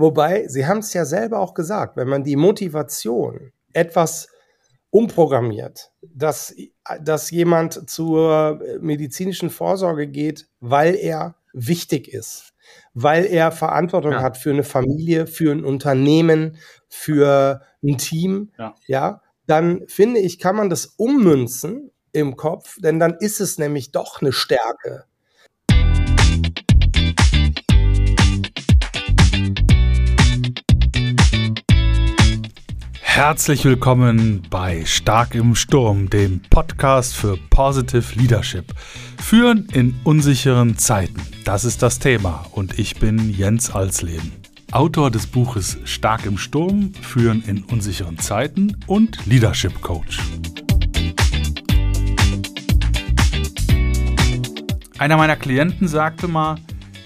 Wobei, Sie haben es ja selber auch gesagt, wenn man die Motivation etwas umprogrammiert, dass, dass jemand zur medizinischen Vorsorge geht, weil er wichtig ist, weil er Verantwortung ja. hat für eine Familie, für ein Unternehmen, für ein Team, ja. ja, dann finde ich, kann man das ummünzen im Kopf, denn dann ist es nämlich doch eine Stärke. Herzlich willkommen bei Stark im Sturm, dem Podcast für Positive Leadership. Führen in unsicheren Zeiten, das ist das Thema und ich bin Jens Alsleben. Autor des Buches Stark im Sturm, Führen in unsicheren Zeiten und Leadership Coach. Einer meiner Klienten sagte mal,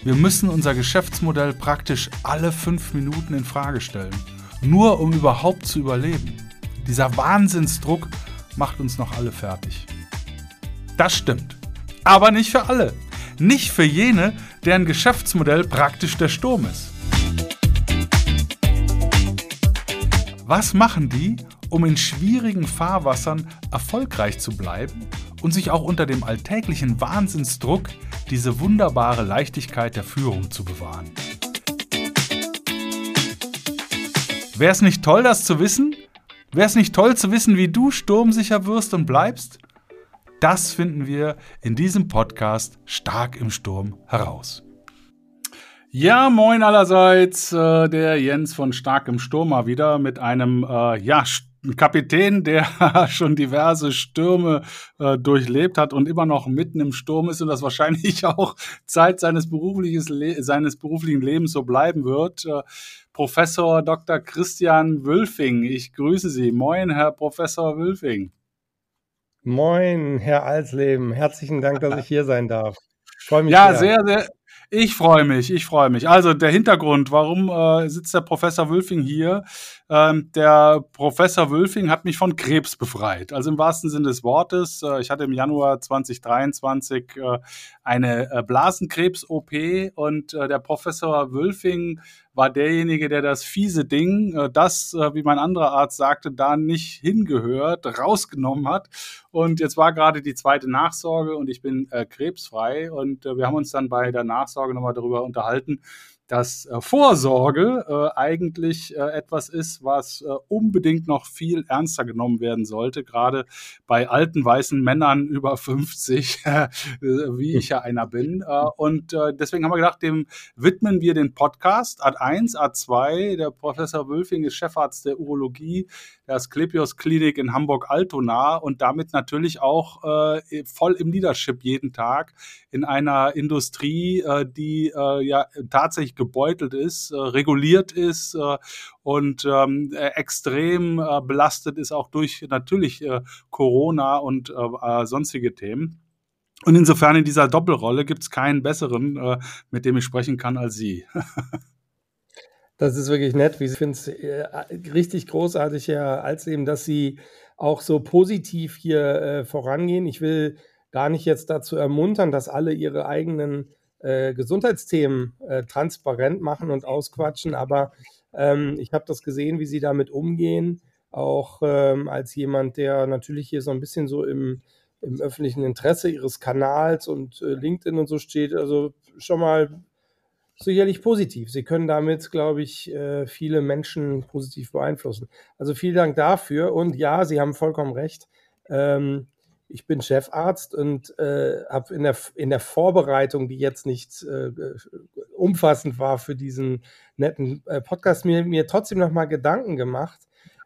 wir müssen unser Geschäftsmodell praktisch alle fünf Minuten in Frage stellen nur um überhaupt zu überleben. Dieser Wahnsinnsdruck macht uns noch alle fertig. Das stimmt. Aber nicht für alle. Nicht für jene, deren Geschäftsmodell praktisch der Sturm ist. Was machen die, um in schwierigen Fahrwassern erfolgreich zu bleiben und sich auch unter dem alltäglichen Wahnsinnsdruck diese wunderbare Leichtigkeit der Führung zu bewahren? Wäre es nicht toll, das zu wissen? Wäre es nicht toll zu wissen, wie du sturmsicher wirst und bleibst? Das finden wir in diesem Podcast Stark im Sturm heraus. Ja, moin allerseits, äh, der Jens von Stark im Sturm mal wieder mit einem, äh, ja, Kapitän, der schon diverse Stürme äh, durchlebt hat und immer noch mitten im Sturm ist und das wahrscheinlich auch Zeit seines, seines beruflichen Lebens so bleiben wird. Äh, Professor Dr. Christian Wülfing. Ich grüße Sie. Moin, Herr Professor Wülfing. Moin, Herr Alsleben. Herzlichen Dank, dass ich hier sein darf. Ich freue mich ja, sehr. sehr, sehr. Ich freue mich, ich freue mich. Also der Hintergrund, warum äh, sitzt der Professor Wülfing hier? Ähm, der Professor Wülfing hat mich von Krebs befreit. Also im wahrsten Sinne des Wortes. Äh, ich hatte im Januar 2023 äh, eine äh, Blasenkrebs-OP und der Professor Wülfing war derjenige, der das fiese Ding, das, wie mein anderer Arzt sagte, da nicht hingehört, rausgenommen hat. Und jetzt war gerade die zweite Nachsorge und ich bin krebsfrei. Und wir haben uns dann bei der Nachsorge nochmal darüber unterhalten, dass äh, Vorsorge äh, eigentlich äh, etwas ist, was äh, unbedingt noch viel ernster genommen werden sollte, gerade bei alten weißen Männern über 50, äh, wie ich ja einer bin. Äh, und deswegen haben wir gedacht, dem widmen wir den Podcast Ad 1, Ad 2. Der Professor Wülfing ist Chefarzt der Urologie der Asklepios Klinik in Hamburg-Altona und damit natürlich auch voll im Leadership jeden Tag in einer Industrie, die ja tatsächlich gebeutelt ist, äh, reguliert ist äh, und ähm, äh, extrem belastet ist, auch durch natürlich Corona und sonstige Themen. Und insofern in dieser Doppelrolle gibt es keinen besseren, mit dem ich sprechen kann, als Sie. Das ist wirklich nett. Ich finde es richtig großartig, Herr Alsleben, dass Sie auch so positiv hier äh, vorangehen. Ich will gar nicht jetzt dazu ermuntern, dass alle ihre eigenen äh, Gesundheitsthemen äh, transparent machen und ausquatschen. Aber ähm, ich habe das gesehen, wie sie damit umgehen, auch ähm, als jemand, der natürlich hier so ein bisschen so im, im öffentlichen Interesse ihres Kanals und äh, LinkedIn und so steht. Also schon mal sicherlich positiv. Sie können damit, glaube ich, äh, viele Menschen positiv beeinflussen. Also vielen Dank dafür. Und ja, Sie haben vollkommen recht. Ähm, ich bin Chefarzt und äh, habe in der, in der Vorbereitung, die jetzt nicht äh, umfassend war für diesen netten äh, Podcast, mir, mir trotzdem nochmal Gedanken gemacht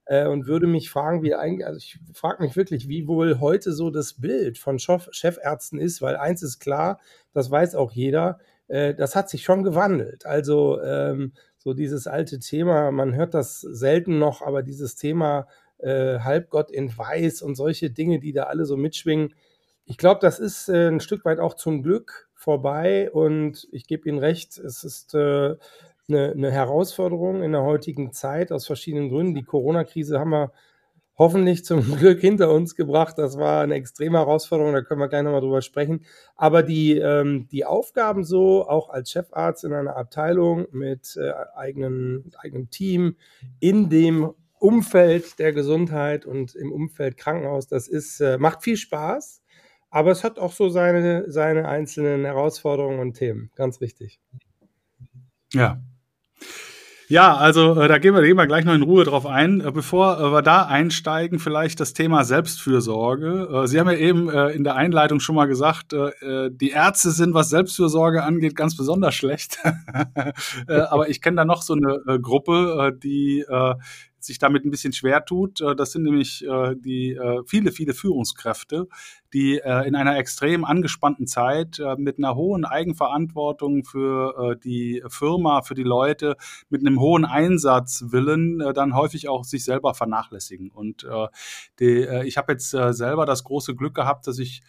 äh, und würde mich fragen, wie eigentlich, also ich frage mich wirklich, wie wohl heute so das Bild von Chef, Chefärzten ist, weil eins ist klar, das weiß auch jeder, äh, das hat sich schon gewandelt. Also ähm, so dieses alte Thema, man hört das selten noch, aber dieses Thema äh, Halbgott in Weiß und solche Dinge, die da alle so mitschwingen. Ich glaube, das ist äh, ein Stück weit auch zum Glück vorbei und ich gebe Ihnen recht, es ist äh, eine, eine, Herausforderung in der heutigen Zeit aus verschiedenen Gründen. Die Corona-Krise haben wir hoffentlich zum Glück hinter uns gebracht. Das war eine extreme Herausforderung, da können wir gleich nochmal drüber sprechen. Aber die, ähm, die Aufgaben so, auch als Chefarzt in einer Abteilung mit äh, eigenen, eigenem Team in dem Umfeld der Gesundheit und im Umfeld Krankenhaus, das ist, äh, macht viel Spaß. Aber es hat auch so seine, seine einzelnen Herausforderungen und Themen. Ganz wichtig. Ja, ja, also äh, da gehen wir, gehen wir gleich noch in Ruhe drauf ein. Äh, bevor äh, wir da einsteigen, vielleicht das Thema Selbstfürsorge. Äh, Sie haben ja eben äh, in der Einleitung schon mal gesagt, äh, die Ärzte sind, was Selbstfürsorge angeht, ganz besonders schlecht. aber ich kenne da noch so eine Gruppe, die sich damit ein bisschen schwer tut. Das sind nämlich die viele, viele Führungskräfte, die äh, in einer extrem angespannten Zeit äh, mit einer hohen Eigenverantwortung für äh, die Firma, für die Leute, mit einem hohen Einsatzwillen äh, dann häufig auch sich selber vernachlässigen. Und äh, die, äh, ich habe jetzt selber das große Glück gehabt, dass ich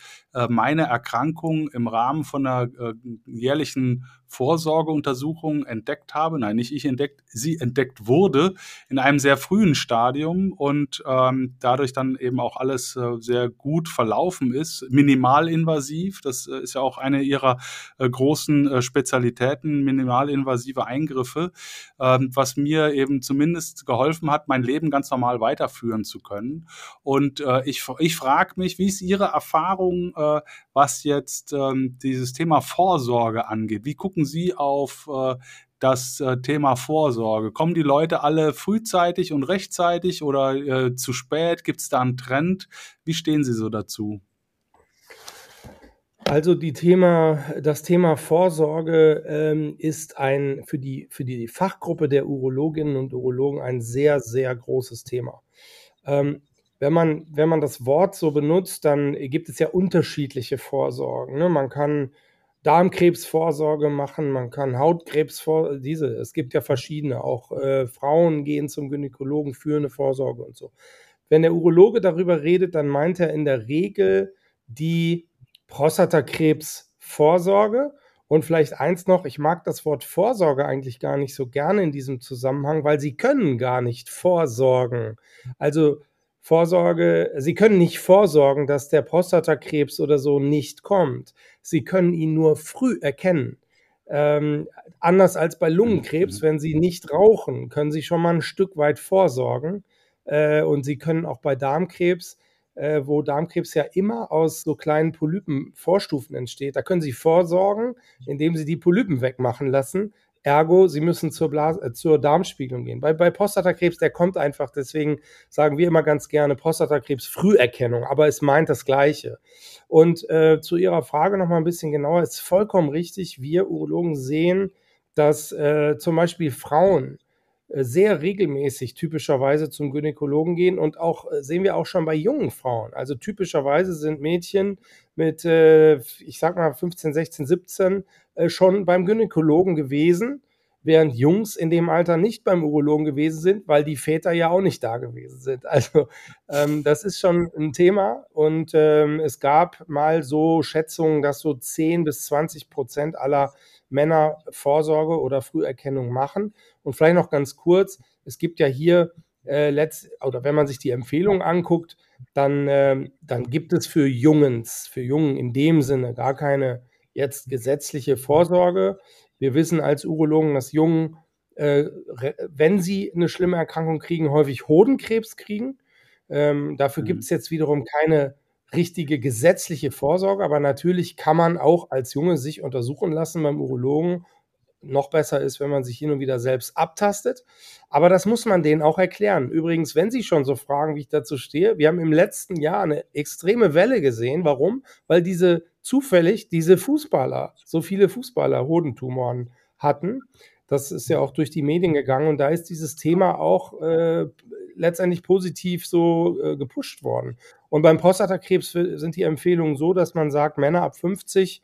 meine Erkrankung im Rahmen von einer äh, jährlichen Vorsorgeuntersuchung entdeckt habe. Nein, nicht ich entdeckt, sie entdeckt wurde in einem sehr frühen Stadium und ähm, dadurch dann eben auch alles sehr gut verlaufen ist, minimalinvasiv. Das äh, ist ja auch eine ihrer äh, großen äh, Spezialitäten, minimalinvasive Eingriffe, ähm, was mir eben zumindest geholfen hat, mein Leben ganz normal weiterführen zu können. Und ich, ich frage mich, wie ist Ihre Erfahrung, was jetzt ähm, dieses Thema Vorsorge angeht? Wie gucken Sie auf das Thema Vorsorge? Kommen die Leute alle frühzeitig und rechtzeitig oder äh, zu spät? Gibt es da einen Trend? Wie stehen Sie so dazu? Also die Thema, das Thema Vorsorge ähm, ist ein für die, für die Fachgruppe der Urologinnen und Urologen ein sehr, sehr großes Thema. Ähm, wenn man, wenn man das Wort so benutzt, dann gibt es ja unterschiedliche Vorsorgen. Ne? Man kann Darmkrebsvorsorge machen, man kann Hautkrebsvorsorge, diese, es gibt ja verschiedene, auch äh, Frauen gehen zum Gynäkologen für eine Vorsorge und so. Wenn der Urologe darüber redet, dann meint er in der Regel die Prostatakrebsvorsorge. Und vielleicht eins noch, ich mag das Wort Vorsorge eigentlich gar nicht so gerne in diesem Zusammenhang, weil sie können gar nicht vorsorgen. Also Vorsorge, sie können nicht vorsorgen, dass der Prostatakrebs oder so nicht kommt. Sie können ihn nur früh erkennen. Ähm, anders als bei Lungenkrebs, mhm. wenn sie nicht rauchen, können sie schon mal ein Stück weit vorsorgen. Äh, und sie können auch bei Darmkrebs äh, wo Darmkrebs ja immer aus so kleinen Polypen-Vorstufen entsteht. Da können Sie vorsorgen, indem Sie die Polypen wegmachen lassen. Ergo, Sie müssen zur, Blas äh, zur Darmspiegelung gehen. Bei, bei Prostatakrebs, der kommt einfach, deswegen sagen wir immer ganz gerne Prostatakrebs Früherkennung, aber es meint das Gleiche. Und äh, zu Ihrer Frage nochmal ein bisschen genauer, ist vollkommen richtig. Wir Urologen sehen, dass äh, zum Beispiel Frauen sehr regelmäßig typischerweise zum Gynäkologen gehen und auch äh, sehen wir auch schon bei jungen Frauen. Also typischerweise sind Mädchen mit, äh, ich sag mal 15, 16, 17 schon beim Gynäkologen gewesen, während Jungs in dem Alter nicht beim Urologen gewesen sind, weil die Väter ja auch nicht da gewesen sind. Also ähm, das ist schon ein Thema und ähm, es gab mal so Schätzungen, dass so 10 bis 20 Prozent aller Männer Vorsorge oder Früherkennung machen. Und vielleicht noch ganz kurz, es gibt ja hier äh, letzt, oder wenn man sich die Empfehlung anguckt, dann, äh, dann gibt es für Jungens, für Jungen in dem Sinne gar keine jetzt gesetzliche Vorsorge. Wir wissen als Urologen, dass Jungen, äh, wenn sie eine schlimme Erkrankung kriegen, häufig Hodenkrebs kriegen. Ähm, dafür mhm. gibt es jetzt wiederum keine richtige gesetzliche Vorsorge, aber natürlich kann man auch als Junge sich untersuchen lassen beim Urologen. Noch besser ist, wenn man sich hin und wieder selbst abtastet. Aber das muss man denen auch erklären. Übrigens, wenn Sie schon so fragen, wie ich dazu stehe, wir haben im letzten Jahr eine extreme Welle gesehen. Warum? Weil diese zufällig diese Fußballer, so viele Fußballer Hodentumoren hatten. Das ist ja auch durch die Medien gegangen und da ist dieses Thema auch äh, letztendlich positiv so äh, gepusht worden. Und beim Prostatakrebs sind die Empfehlungen so, dass man sagt, Männer ab 50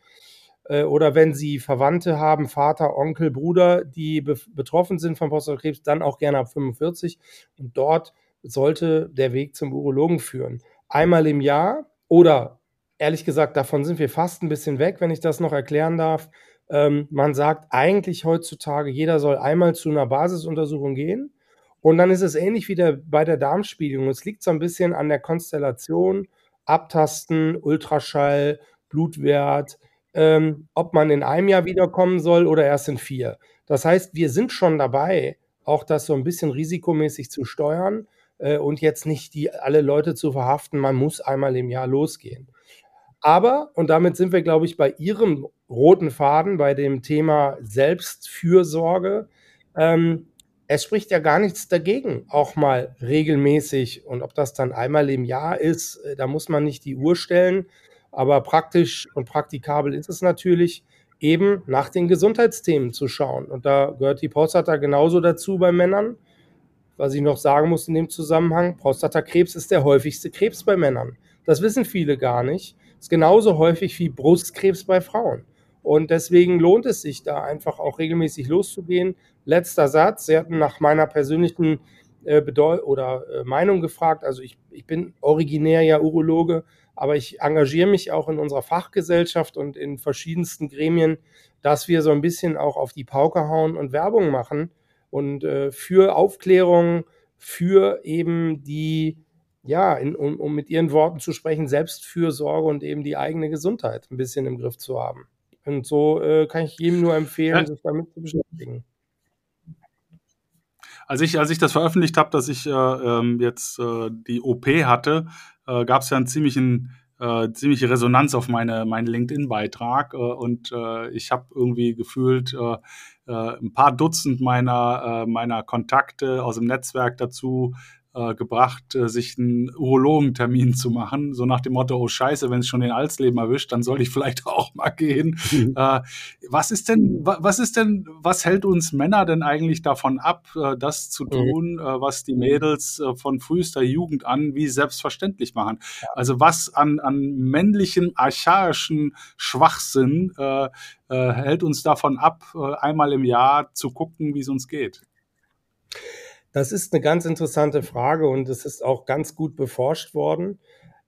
äh, oder wenn sie Verwandte haben, Vater, Onkel, Bruder, die be betroffen sind von Prostatakrebs, dann auch gerne ab 45. Und dort sollte der Weg zum Urologen führen. Einmal im Jahr oder ehrlich gesagt, davon sind wir fast ein bisschen weg, wenn ich das noch erklären darf. Ähm, man sagt eigentlich heutzutage, jeder soll einmal zu einer Basisuntersuchung gehen Und dann ist es ähnlich wie der, bei der Darmspiegelung. Es liegt so ein bisschen an der Konstellation, Abtasten, Ultraschall, Blutwert, ähm, ob man in einem Jahr wiederkommen soll oder erst in vier. Das heißt, wir sind schon dabei, auch das so ein bisschen risikomäßig zu steuern äh, und jetzt nicht die alle Leute zu verhaften, man muss einmal im Jahr losgehen. Aber, und damit sind wir, glaube ich, bei Ihrem roten Faden, bei dem Thema Selbstfürsorge, ähm, es spricht ja gar nichts dagegen, auch mal regelmäßig. Und ob das dann einmal im Jahr ist, äh, da muss man nicht die Uhr stellen. Aber praktisch und praktikabel ist es natürlich, eben nach den Gesundheitsthemen zu schauen. Und da gehört die Prostata genauso dazu bei Männern. Was ich noch sagen muss in dem Zusammenhang, Prostatakrebs ist der häufigste Krebs bei Männern. Das wissen viele gar nicht. Ist genauso häufig wie Brustkrebs bei Frauen. Und deswegen lohnt es sich da einfach auch regelmäßig loszugehen. Letzter Satz. Sie hatten nach meiner persönlichen äh, Bedeu oder äh, Meinung gefragt. Also ich, ich bin originär ja Urologe, aber ich engagiere mich auch in unserer Fachgesellschaft und in verschiedensten Gremien, dass wir so ein bisschen auch auf die Pauke hauen und Werbung machen und äh, für Aufklärung, für eben die, ja, in, um, um mit Ihren Worten zu sprechen, Selbstfürsorge und eben die eigene Gesundheit ein bisschen im Griff zu haben. Und so äh, kann ich jedem nur empfehlen, ja. sich damit zu beschäftigen. Als ich, als ich das veröffentlicht habe, dass ich äh, ähm, jetzt äh, die OP hatte, äh, gab es ja einen ziemlichen äh, ziemliche Resonanz auf meine, meinen LinkedIn-Beitrag äh, und ich habe irgendwie gefühlt ein paar Dutzend meiner, meiner Kontakte aus dem Netzwerk dazu äh, gebracht, äh, sich einen Urologentermin zu machen, so nach dem Motto, oh scheiße, wenn es schon den Alsleben erwischt, dann soll ich vielleicht auch mal gehen. Mhm. Äh, was ist denn, was ist denn, was hält uns Männer denn eigentlich davon ab, äh, das zu mhm. tun, äh, was die Mädels von frühester Jugend an wie selbstverständlich machen? Ja. Also was an, an männlichen, archaischen Schwachsinn hält uns davon ab, einmal im Jahr zu gucken, wie es uns geht? Das ist eine ganz interessante Frage und es ist auch ganz gut beforscht worden.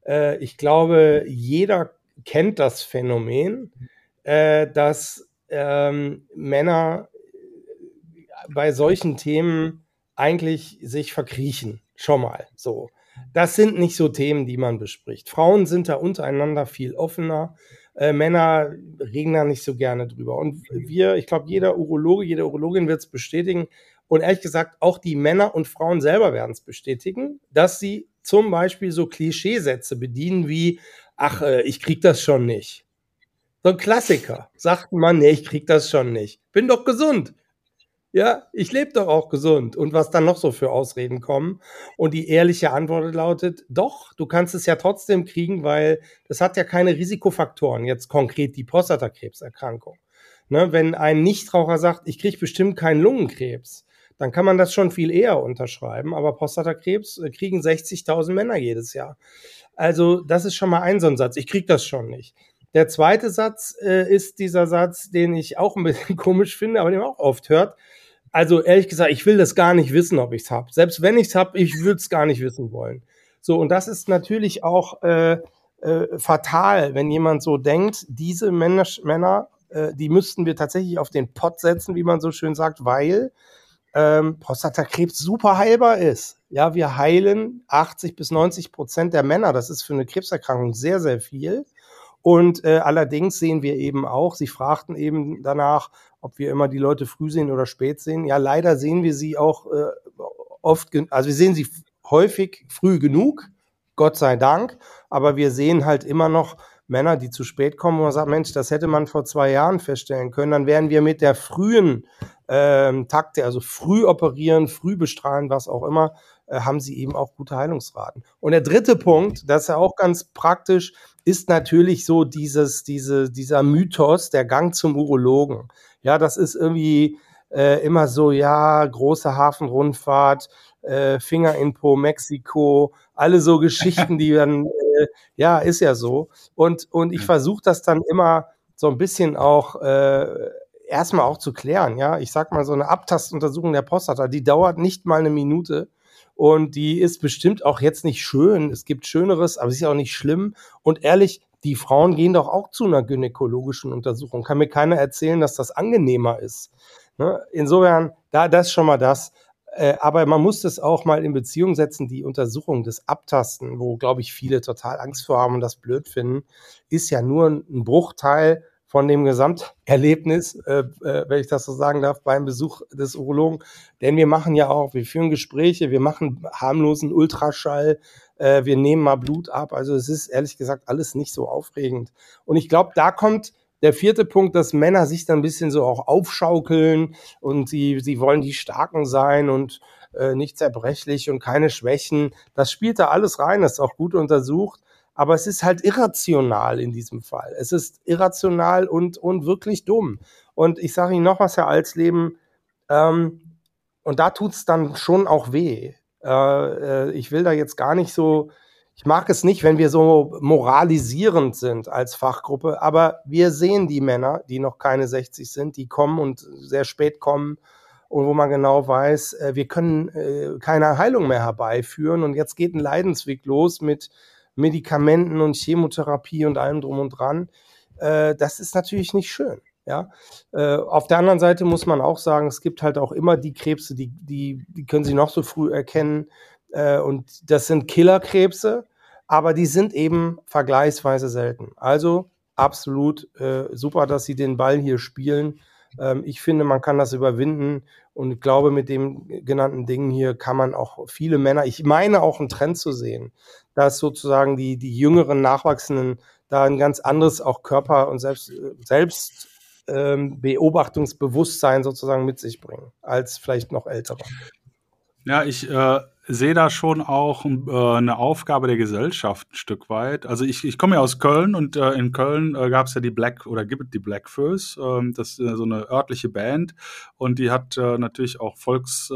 Äh, ich glaube, jeder kennt das Phänomen, äh, dass ähm, Männer bei solchen Themen eigentlich sich verkriechen. Schon mal so. Das sind nicht so Themen, die man bespricht. Frauen sind da untereinander viel offener. Äh, Männer reden da nicht so gerne drüber. Und wir, ich glaube, jeder Urologe, jede Urologin wird es bestätigen, und ehrlich gesagt, auch die Männer und Frauen selber werden es bestätigen, dass sie zum Beispiel so Klischeesätze bedienen wie, ach, äh, ich krieg das schon nicht. So ein Klassiker. Sagt man, nee, ich krieg das schon nicht. Bin doch gesund. Ja, ich lebe doch auch gesund. Und was dann noch so für Ausreden kommen. Und die ehrliche Antwort lautet, doch, du kannst es ja trotzdem kriegen, weil das hat ja keine Risikofaktoren. Jetzt konkret die Prostatakrebserkrankung. Ne, wenn ein Nichtraucher sagt, ich kriege bestimmt keinen Lungenkrebs, dann kann man das schon viel eher unterschreiben. Aber Prostatakrebs äh, kriegen 60.000 Männer jedes Jahr. Also das ist schon mal ein so ein Satz. Ich kriege das schon nicht. Der zweite Satz äh, ist dieser Satz, den ich auch ein bisschen komisch finde, aber den man auch oft hört. Also ehrlich gesagt, ich will das gar nicht wissen, ob ich es habe. Selbst wenn ich es habe, ich würde es gar nicht wissen wollen. So, und das ist natürlich auch äh, äh, fatal, wenn jemand so denkt, diese Männer, Männer äh, die müssten wir tatsächlich auf den Pott setzen, wie man so schön sagt, weil ähm, Prostatakrebs super heilbar ist. Ja, wir heilen 80 bis 90 Prozent der Männer. Das ist für eine Krebserkrankung sehr, sehr viel. Und äh, allerdings sehen wir eben auch, Sie fragten eben danach, ob wir immer die Leute früh sehen oder spät sehen. Ja, leider sehen wir sie auch äh, oft, also wir sehen sie häufig früh genug, Gott sei Dank, aber wir sehen halt immer noch Männer, die zu spät kommen, wo man sagt, Mensch, das hätte man vor zwei Jahren feststellen können, dann wären wir mit der frühen ähm, Takte, also früh operieren, früh bestrahlen, was auch immer, äh, haben sie eben auch gute Heilungsraten. Und der dritte Punkt, das ist ja auch ganz praktisch, ist natürlich so dieses, diese, dieser Mythos, der Gang zum Urologen. Ja, das ist irgendwie äh, immer so, ja, große Hafenrundfahrt, äh, Finger in Po, Mexiko, alle so Geschichten, die dann äh, ja, ist ja so. Und, und ich versuche das dann immer so ein bisschen auch äh, erstmal auch zu klären. Ja, ich sag mal, so eine Abtastuntersuchung der Prostata, die dauert nicht mal eine Minute. Und die ist bestimmt auch jetzt nicht schön. Es gibt Schöneres, aber es ist auch nicht schlimm. Und ehrlich, die Frauen gehen doch auch zu einer gynäkologischen Untersuchung. Kann mir keiner erzählen, dass das angenehmer ist. Ne? Insofern, da das schon mal das. Äh, aber man muss das auch mal in Beziehung setzen. Die Untersuchung des Abtasten, wo, glaube ich, viele total Angst vor haben und das blöd finden, ist ja nur ein Bruchteil von dem Gesamterlebnis, äh, äh, wenn ich das so sagen darf, beim Besuch des Urologen. Denn wir machen ja auch, wir führen Gespräche, wir machen harmlosen Ultraschall, äh, wir nehmen mal Blut ab. Also es ist ehrlich gesagt alles nicht so aufregend. Und ich glaube, da kommt der vierte Punkt, dass Männer sich dann ein bisschen so auch aufschaukeln und sie, sie wollen die Starken sein und äh, nicht zerbrechlich und keine Schwächen. Das spielt da alles rein, das ist auch gut untersucht. Aber es ist halt irrational in diesem Fall. Es ist irrational und, und wirklich dumm. Und ich sage Ihnen noch was, Herr Alsleben, ähm, und da tut's dann schon auch weh. Äh, äh, ich will da jetzt gar nicht so, ich mag es nicht, wenn wir so moralisierend sind als Fachgruppe, aber wir sehen die Männer, die noch keine 60 sind, die kommen und sehr spät kommen und wo man genau weiß, äh, wir können äh, keine Heilung mehr herbeiführen und jetzt geht ein Leidensweg los mit Medikamenten und Chemotherapie und allem drum und dran. Äh, das ist natürlich nicht schön. Ja, äh, auf der anderen Seite muss man auch sagen, es gibt halt auch immer die Krebse, die, die, die können Sie noch so früh erkennen. Äh, und das sind Killerkrebse, aber die sind eben vergleichsweise selten. Also absolut äh, super, dass Sie den Ball hier spielen. Ähm, ich finde, man kann das überwinden und ich glaube, mit dem genannten Ding hier kann man auch viele Männer, ich meine auch einen Trend zu sehen, dass sozusagen die, die jüngeren Nachwachsenden da ein ganz anderes auch Körper und selbst, selbst ähm, sozusagen mit sich bringen, als vielleicht noch ältere. Ja, ich äh, sehe da schon auch äh, eine Aufgabe der Gesellschaft ein Stück weit. Also ich, ich komme ja aus Köln und äh, in Köln äh, gab es ja die Black oder gibt die Black Furs, ähm, das ist so eine örtliche Band und die hat äh, natürlich auch Volks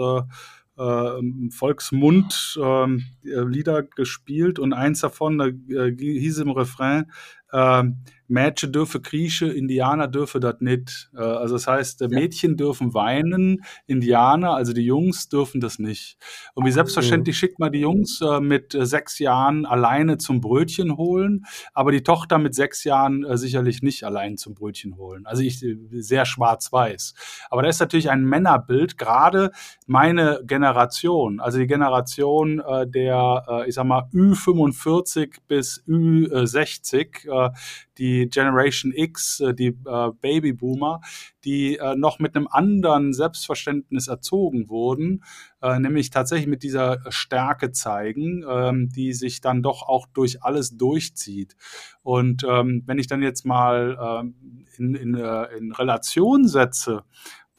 äh, äh, Volksmund äh, Lieder gespielt und eins davon, da äh, hieß im Refrain, äh, Mädchen dürfen kriechen, Indianer dürfen das nicht. Äh, also das heißt, Mädchen dürfen weinen, Indianer, also die Jungs dürfen das nicht. Und wie selbstverständlich schickt man die Jungs äh, mit äh, sechs Jahren alleine zum Brötchen holen, aber die Tochter mit sechs Jahren äh, sicherlich nicht allein zum Brötchen holen. Also ich äh, sehr schwarz-weiß. Aber da ist natürlich ein Männerbild, gerade meine Generation, also die Generation äh, der, ich sag mal, Ü45 bis Ü60, die Generation X, äh, die äh, Babyboomer, die äh, noch mit einem anderen Selbstverständnis erzogen wurden, nämlich tatsächlich mit dieser Stärke zeigen, ähm, die sich dann doch auch durch alles durchzieht. Und ähm, wenn ich dann jetzt mal ähm, in, in, in Relation setze,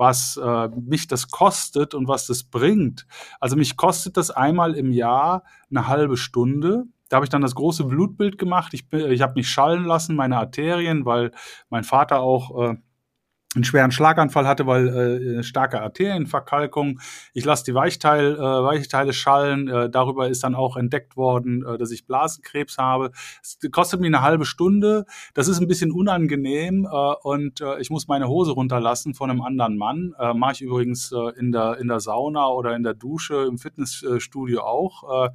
was äh, mich das kostet und was das bringt. Also mich kostet das einmal im Jahr eine halbe Stunde da habe ich dann das große Blutbild gemacht. Ich, ich habe mich schallen lassen, meine Arterien, weil mein Vater auch äh, einen schweren Schlaganfall hatte, weil äh, starke Arterienverkalkung. Ich lasse die Weichteil, äh, Weichteile schallen. Äh, darüber ist dann auch entdeckt worden, äh, dass ich Blasenkrebs habe. Es kostet mir eine halbe Stunde. Das ist ein bisschen unangenehm äh, und äh, ich muss meine Hose runterlassen von einem anderen Mann. Äh, Mache ich übrigens äh, in, der, in der Sauna oder in der Dusche im Fitnessstudio auch. Äh,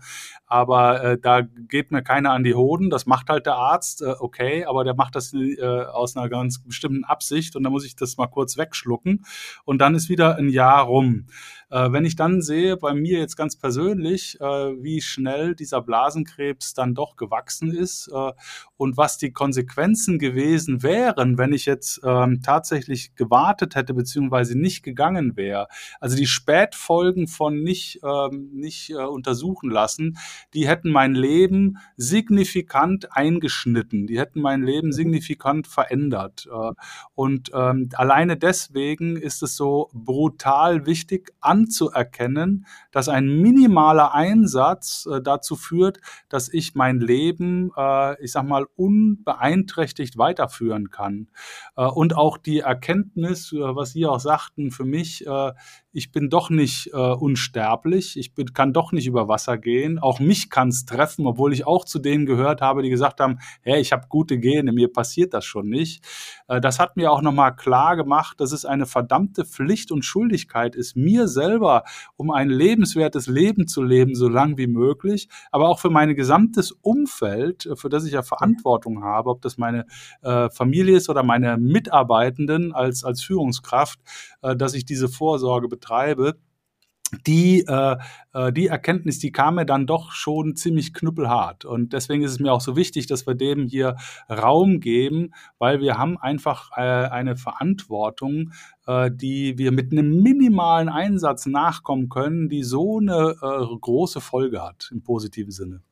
aber äh, da geht mir keiner an die Hoden. Das macht halt der Arzt, äh, okay, aber der macht das äh, aus einer ganz bestimmten Absicht und da muss ich das mal kurz wegschlucken und dann ist wieder ein Jahr rum. Äh, wenn ich dann sehe, bei mir jetzt ganz persönlich, äh, wie schnell dieser Blasenkrebs dann doch gewachsen ist äh, und was die Konsequenzen gewesen wären, wenn ich jetzt ähm, tatsächlich gewartet hätte beziehungsweise nicht gegangen wäre. Also die Spätfolgen von nicht, ähm, nicht äh, untersuchen lassen, die hätten mein Leben signifikant eingeschnitten, die hätten mein Leben signifikant verändert. Äh, und ähm, alleine deswegen ist es so brutal wichtig, anzuerkennen, dass ein minimaler Einsatz äh, dazu führt, dass ich mein Leben, äh, ich sag mal, unbeeinträchtigt weiterführen kann. Äh, und auch die Erkenntnis, äh, was Sie auch sagten, für mich, äh, ich bin doch nicht äh, unsterblich, ich bin, kann doch nicht über Wasser gehen. Auch mich kann es treffen, obwohl ich auch zu denen gehört habe, die gesagt haben, hey, ich habe gute Gene, mir passiert das schon nicht. Äh, das hat mir auch nochmal klar gemacht, dass es eine verdammte Pflicht und Schuldigkeit ist, mir selber, um ein lebenswertes Leben zu leben, so lang wie möglich, aber auch für mein gesamtes Umfeld, äh, für das ich ja Verantwortung habe, ob das meine äh, Familie ist oder meine Mitarbeitenden als, als Führungskraft, äh, dass ich diese Vorsorge betreibe betreibe. die, äh, äh, die Erkenntnis, die kam mir dann doch schon ziemlich knüppelhart. Und deswegen ist es mir auch so wichtig, dass wir dem hier Raum geben, weil wir haben einfach äh, eine Verantwortung, äh, die wir mit einem minimalen Einsatz nachkommen können, die so eine äh, große Folge hat im positiven Sinne.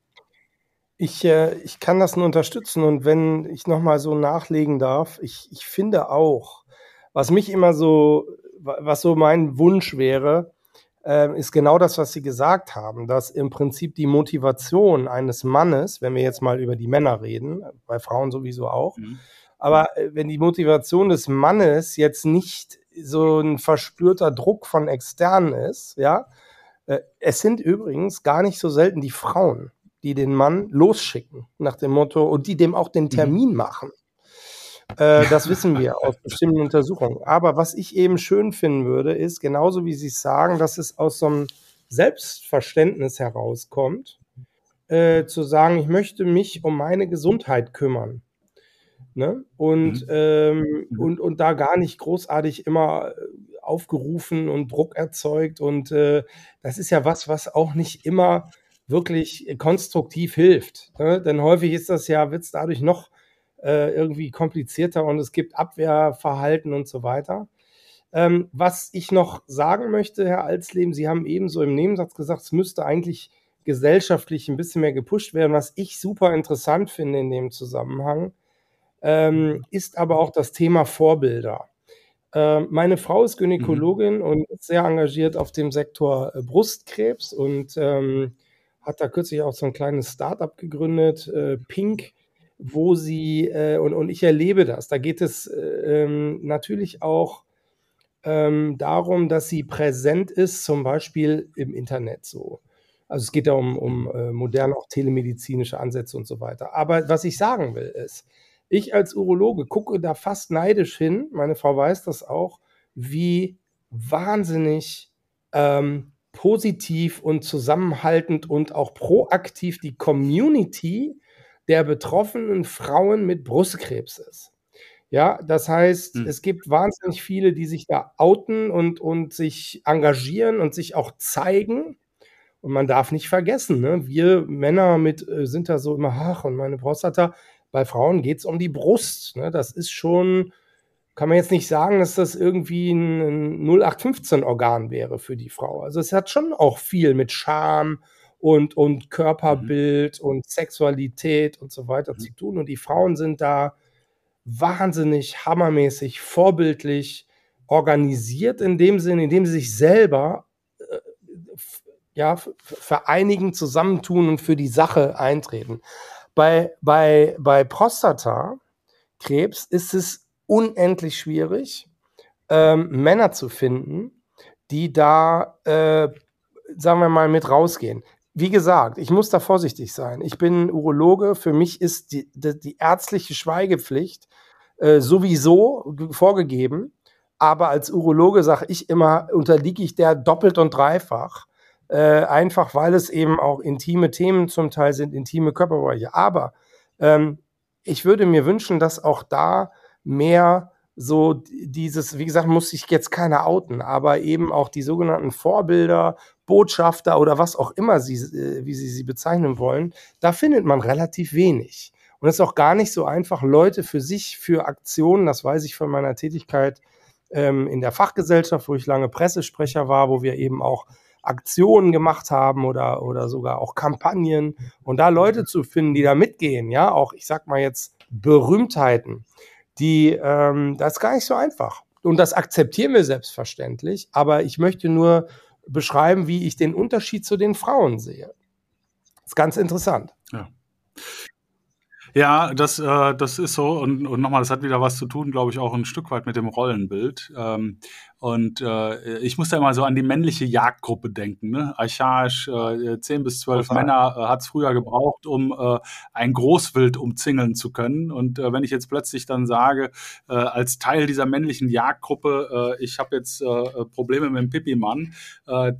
Ich, äh, ich kann das nur unterstützen und wenn ich nochmal so nachlegen darf, ich, ich finde auch, was mich immer so, was so mein Wunsch wäre, äh, ist genau das, was Sie gesagt haben, dass im Prinzip die Motivation eines Mannes, wenn wir jetzt mal über die Männer reden, bei Frauen sowieso auch, mhm. aber äh, wenn die Motivation des Mannes jetzt nicht so ein verspürter Druck von externen ist, ja, äh, es sind übrigens gar nicht so selten die Frauen, die den Mann losschicken nach dem Motto und die dem auch den mhm. Termin mhm. machen. Äh, das wissen wir aus bestimmten Untersuchungen. Aber was ich eben schön finden würde, ist genauso wie Sie es sagen, dass es aus so einem Selbstverständnis herauskommt, äh, zu sagen, ich möchte mich um meine Gesundheit kümmern. Ne? Und, mhm. ähm, mhm. und, und da gar nicht großartig immer aufgerufen und Druck erzeugt. Und äh, das ist ja was, was auch nicht immer wirklich konstruktiv hilft. Ne? Denn häufig ist das ja, wird es dadurch noch äh, irgendwie komplizierter und es gibt Abwehrverhalten und so weiter. Ähm, was ich noch sagen möchte, Herr Alsleben, Sie haben eben so im Nebensatz gesagt, es müsste eigentlich gesellschaftlich ein bisschen mehr gepusht werden. Was ich super interessant finde in dem Zusammenhang, ähm, ist aber auch das Thema Vorbilder. Ähm, meine Frau ist Gynäkologin mhm. und ist sehr engagiert auf dem Sektor äh, Brustkrebs und ähm, hat da kürzlich auch so ein kleines Startup gegründet, äh, Pink wo sie, äh, und, und ich erlebe das, da geht es äh, ähm, natürlich auch ähm, darum, dass sie präsent ist, zum Beispiel im Internet so. Also es geht ja um, um äh, moderne, auch telemedizinische Ansätze und so weiter. Aber was ich sagen will, ist, ich als Urologe gucke da fast neidisch hin, meine Frau weiß das auch, wie wahnsinnig ähm, positiv und zusammenhaltend und auch proaktiv die Community der betroffenen Frauen mit Brustkrebs ist. Ja, das heißt, hm. es gibt wahnsinnig viele, die sich da outen und, und sich engagieren und sich auch zeigen. Und man darf nicht vergessen, ne? wir Männer mit, äh, sind da so immer, ach, und meine Prostata. Bei Frauen geht es um die Brust. Ne? Das ist schon, kann man jetzt nicht sagen, dass das irgendwie ein 0815-Organ wäre für die Frau. Also es hat schon auch viel mit Scham und, und Körperbild mhm. und Sexualität und so weiter mhm. zu tun. Und die Frauen sind da wahnsinnig hammermäßig, vorbildlich organisiert in dem Sinne, in dem sie sich selber äh, ja, vereinigen, zusammentun und für die Sache eintreten. Bei, bei, bei Prostatakrebs ist es unendlich schwierig, ähm, Männer zu finden, die da, äh, sagen wir mal, mit rausgehen wie gesagt, ich muss da vorsichtig sein. Ich bin Urologe. Für mich ist die, die, die ärztliche Schweigepflicht äh, sowieso vorgegeben. Aber als Urologe sage ich immer, unterliege ich der doppelt und dreifach. Äh, einfach weil es eben auch intime Themen zum Teil sind, intime Körperbereiche. Aber ähm, ich würde mir wünschen, dass auch da mehr so dieses, wie gesagt, muss sich jetzt keiner outen, aber eben auch die sogenannten Vorbilder, Botschafter oder was auch immer sie, äh, wie sie sie bezeichnen wollen, da findet man relativ wenig. Und es ist auch gar nicht so einfach, Leute für sich, für Aktionen, das weiß ich von meiner Tätigkeit ähm, in der Fachgesellschaft, wo ich lange Pressesprecher war, wo wir eben auch Aktionen gemacht haben oder, oder sogar auch Kampagnen und da Leute zu finden, die da mitgehen, ja, auch ich sag mal jetzt Berühmtheiten, die, ähm, das ist gar nicht so einfach. Und das akzeptieren wir selbstverständlich, aber ich möchte nur beschreiben, wie ich den Unterschied zu den Frauen sehe. Das ist ganz interessant. Ja. Ja, das, äh, das ist so. Und, und nochmal, das hat wieder was zu tun, glaube ich, auch ein Stück weit mit dem Rollenbild. Ähm, und äh, ich muss da immer so an die männliche Jagdgruppe denken. Ne? Archaisch, äh, zehn bis zwölf okay. Männer äh, hat es früher gebraucht, um äh, ein Großwild umzingeln zu können. Und äh, wenn ich jetzt plötzlich dann sage, äh, als Teil dieser männlichen Jagdgruppe, äh, ich habe jetzt äh, Probleme mit dem Pipi-Mann, äh,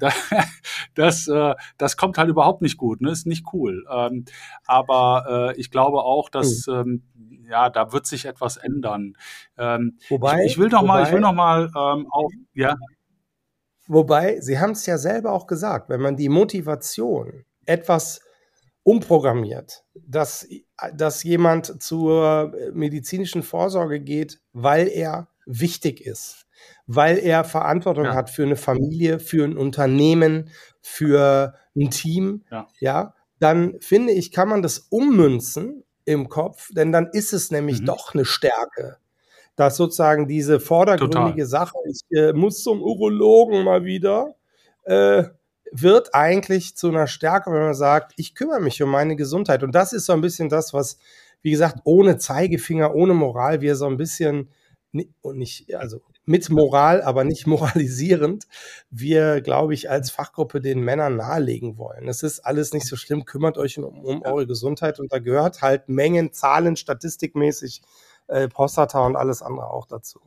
das, äh, das kommt halt überhaupt nicht gut. Ne? Ist nicht cool. Ähm, aber äh, ich glaube auch, dass hm. ähm, ja, da wird sich etwas ändern. Ähm, wobei, ich, ich, will noch wobei, mal, ich will noch mal ähm, auch, ja. Wobei, Sie haben es ja selber auch gesagt, wenn man die Motivation etwas umprogrammiert, dass, dass jemand zur medizinischen Vorsorge geht, weil er wichtig ist, weil er Verantwortung ja. hat für eine Familie, für ein Unternehmen, für ein Team, ja. ja, dann finde ich, kann man das ummünzen im Kopf, denn dann ist es nämlich mhm. doch eine Stärke dass sozusagen diese vordergründige Total. Sache, ich äh, muss zum Urologen mal wieder, äh, wird eigentlich zu einer Stärke, wenn man sagt, ich kümmere mich um meine Gesundheit. Und das ist so ein bisschen das, was, wie gesagt, ohne Zeigefinger, ohne Moral, wir so ein bisschen, und nicht, also mit Moral, aber nicht moralisierend, wir, glaube ich, als Fachgruppe den Männern nahelegen wollen. Es ist alles nicht so schlimm, kümmert euch um, um eure Gesundheit und da gehört halt Mengen, Zahlen, statistikmäßig äh, Prostata und alles andere auch dazu.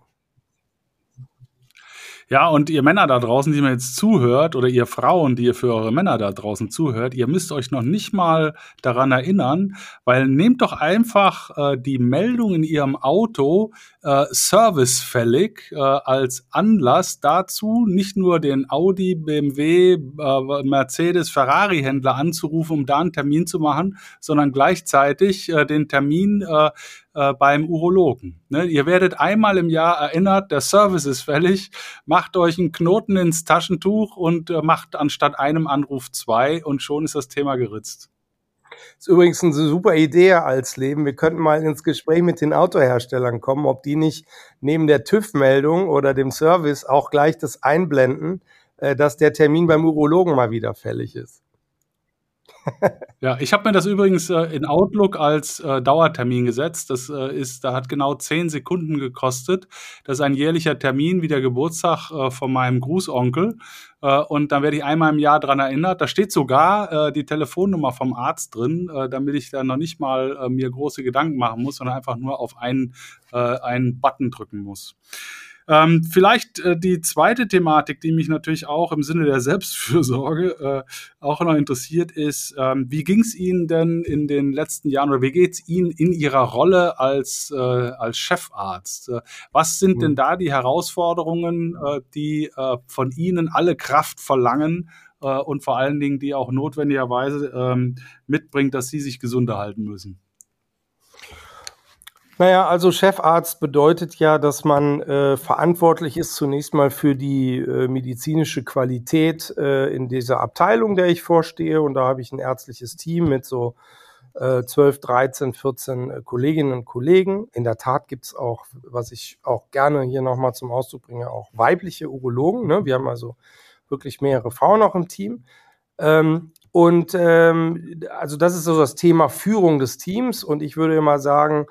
Ja, und ihr Männer da draußen, die mir jetzt zuhört, oder ihr Frauen, die ihr für eure Männer da draußen zuhört, ihr müsst euch noch nicht mal daran erinnern, weil nehmt doch einfach äh, die Meldung in ihrem Auto äh, servicefällig äh, als Anlass dazu, nicht nur den Audi, BMW, äh, Mercedes, Ferrari-Händler anzurufen, um da einen Termin zu machen, sondern gleichzeitig äh, den Termin äh, äh, beim Urologen. Ne? Ihr werdet einmal im Jahr erinnert, der Service ist fällig, macht euch einen Knoten ins Taschentuch und äh, macht anstatt einem Anruf zwei und schon ist das Thema geritzt. Ist übrigens eine super Idee als Leben. Wir könnten mal ins Gespräch mit den Autoherstellern kommen, ob die nicht neben der TÜV-Meldung oder dem Service auch gleich das einblenden, äh, dass der Termin beim Urologen mal wieder fällig ist. Ja, ich habe mir das übrigens äh, in Outlook als äh, Dauertermin gesetzt. Das äh, ist, da hat genau zehn Sekunden gekostet. Das ist ein jährlicher Termin wie der Geburtstag äh, von meinem Grußonkel. Äh, und dann werde ich einmal im Jahr dran erinnert. Da steht sogar äh, die Telefonnummer vom Arzt drin, damit ich dann noch nicht mal mir große Gedanken machen muss, sondern einfach nur auf einen, einen Button drücken muss. Ähm, vielleicht äh, die zweite Thematik, die mich natürlich auch im Sinne der Selbstfürsorge äh, auch noch interessiert, ist, ähm, wie ging es Ihnen denn in den letzten Jahren oder wie geht es Ihnen in Ihrer Rolle als, äh, als Chefarzt? Äh, was sind mhm. denn da die Herausforderungen, äh, die äh, von Ihnen alle Kraft verlangen? und vor allen Dingen, die auch notwendigerweise ähm, mitbringt, dass sie sich gesund halten müssen. Naja, also Chefarzt bedeutet ja, dass man äh, verantwortlich ist zunächst mal für die äh, medizinische Qualität äh, in dieser Abteilung, der ich vorstehe. Und da habe ich ein ärztliches Team mit so äh, 12, 13, 14 Kolleginnen und Kollegen. In der Tat gibt's auch, was ich auch gerne hier nochmal zum Ausdruck bringe, auch weibliche Urologen. Ne? Wir haben also wirklich mehrere Frauen auch im Team. Ähm, und ähm, also das ist so das Thema Führung des Teams. Und ich würde mal sagen,